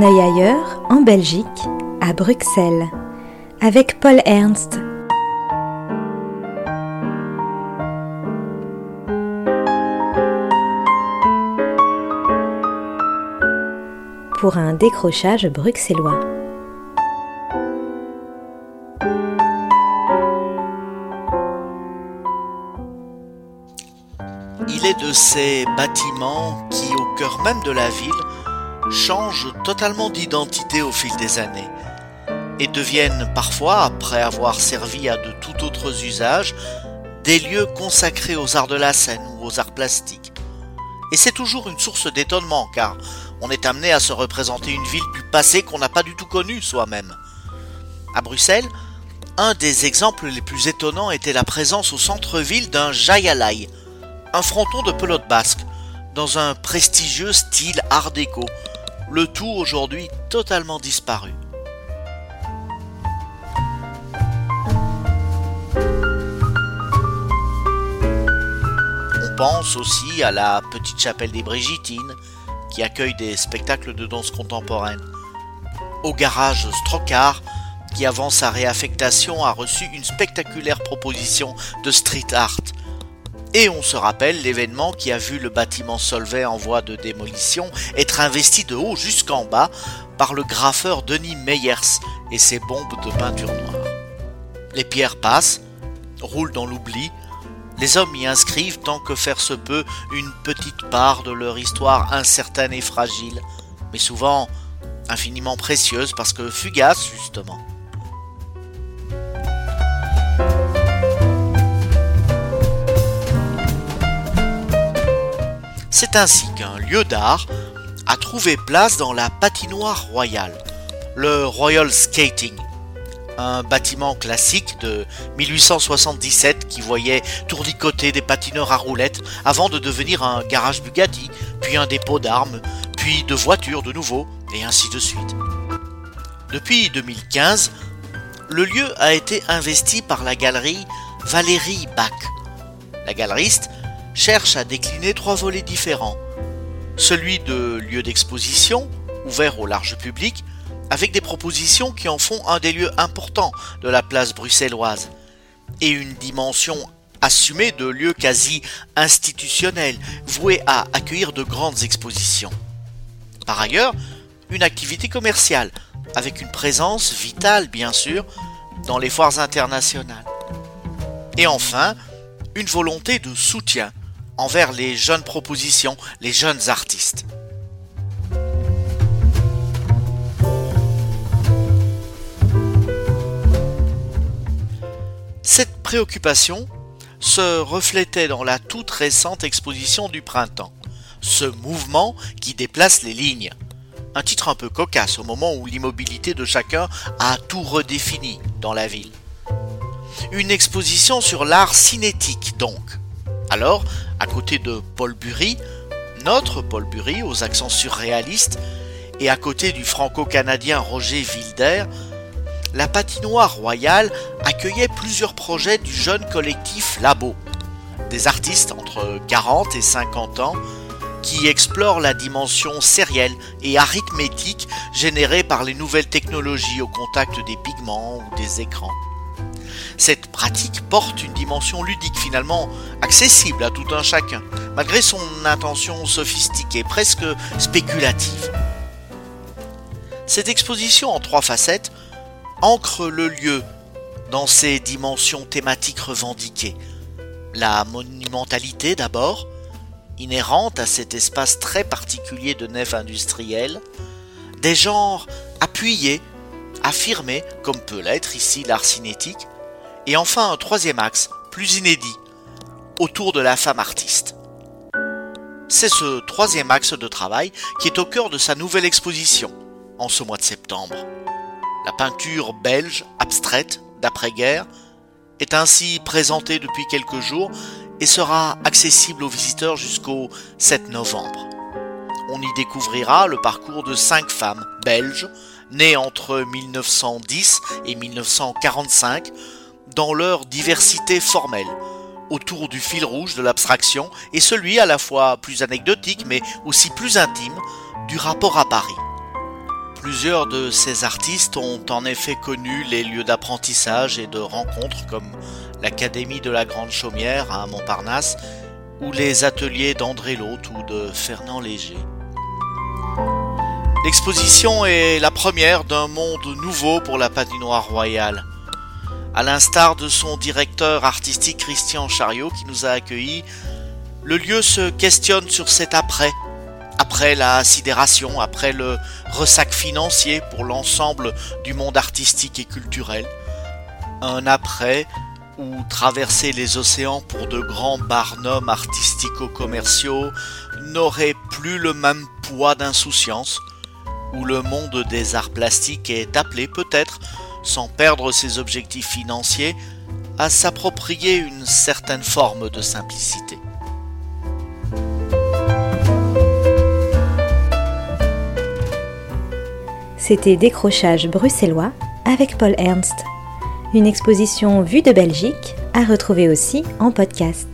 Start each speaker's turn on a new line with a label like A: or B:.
A: un œil ailleurs, en Belgique, à Bruxelles, avec Paul Ernst. Pour un décrochage bruxellois.
B: Il est de ces bâtiments qui, au cœur même de la ville, changent totalement d'identité au fil des années et deviennent parfois, après avoir servi à de tout autres usages, des lieux consacrés aux arts de la scène ou aux arts plastiques. Et c'est toujours une source d'étonnement car on est amené à se représenter une ville du passé qu'on n'a pas du tout connue soi-même. À Bruxelles, un des exemples les plus étonnants était la présence au centre-ville d'un Jayalai, un fronton de pelote basque, dans un prestigieux style art déco, le tout aujourd'hui totalement disparu. On pense aussi à la petite chapelle des Brigitines, qui accueille des spectacles de danse contemporaine. Au garage Strocar, qui avant sa réaffectation a reçu une spectaculaire proposition de street art, et on se rappelle l'événement qui a vu le bâtiment Solvay en voie de démolition être investi de haut jusqu'en bas par le graffeur Denis Meyers et ses bombes de peinture noire. Les pierres passent, roulent dans l'oubli, les hommes y inscrivent tant que faire se peut une petite part de leur histoire incertaine et fragile, mais souvent infiniment précieuse parce que fugace justement. C'est ainsi qu'un lieu d'art a trouvé place dans la patinoire royale, le Royal Skating, un bâtiment classique de 1877 qui voyait tournicoter des patineurs à roulettes avant de devenir un garage Bugatti, puis un dépôt d'armes, puis de voitures de nouveau, et ainsi de suite. Depuis 2015, le lieu a été investi par la galerie Valérie Bach. La galeriste cherche à décliner trois volets différents. Celui de lieu d'exposition, ouvert au large public, avec des propositions qui en font un des lieux importants de la place bruxelloise, et une dimension assumée de lieu quasi institutionnel, voué à accueillir de grandes expositions. Par ailleurs, une activité commerciale, avec une présence vitale bien sûr dans les foires internationales. Et enfin, une volonté de soutien envers les jeunes propositions, les jeunes artistes. Cette préoccupation se reflétait dans la toute récente exposition du printemps, ce mouvement qui déplace les lignes. Un titre un peu cocasse au moment où l'immobilité de chacun a tout redéfini dans la ville. Une exposition sur l'art cinétique donc. Alors, à côté de Paul Bury, notre Paul Bury aux accents surréalistes, et à côté du franco-canadien Roger Wilder, la patinoire royale accueillait plusieurs projets du jeune collectif Labo, des artistes entre 40 et 50 ans qui explorent la dimension sérielle et arithmétique générée par les nouvelles technologies au contact des pigments ou des écrans. Cette pratique porte une dimension ludique finalement accessible à tout un chacun, malgré son intention sophistiquée, presque spéculative. Cette exposition en trois facettes ancre le lieu dans ses dimensions thématiques revendiquées. La monumentalité d'abord, inhérente à cet espace très particulier de nef industrielle, des genres appuyés, affirmés, comme peut l'être ici l'art cinétique, et enfin un troisième axe, plus inédit, autour de la femme artiste. C'est ce troisième axe de travail qui est au cœur de sa nouvelle exposition, en ce mois de septembre. La peinture belge abstraite d'après-guerre est ainsi présentée depuis quelques jours et sera accessible aux visiteurs jusqu'au 7 novembre. On y découvrira le parcours de cinq femmes belges nées entre 1910 et 1945 dans leur diversité formelle, autour du fil rouge de l'abstraction et celui à la fois plus anecdotique mais aussi plus intime du rapport à Paris. Plusieurs de ces artistes ont en effet connu les lieux d'apprentissage et de rencontres comme l'Académie de la Grande Chaumière à Montparnasse ou les ateliers d'André Lotte ou de Fernand Léger. L'exposition est la première d'un monde nouveau pour la patinoire royale. À l'instar de son directeur artistique Christian Chariot qui nous a accueillis, le lieu se questionne sur cet après, après la sidération, après le ressac financier pour l'ensemble du monde artistique et culturel. Un après où traverser les océans pour de grands barnums artistico-commerciaux n'aurait plus le même poids d'insouciance, où le monde des arts plastiques est appelé peut-être, sans perdre ses objectifs financiers, à s'approprier une certaine forme de simplicité.
A: C'était Décrochage bruxellois avec Paul Ernst. Une exposition vue de Belgique à retrouver aussi en podcast.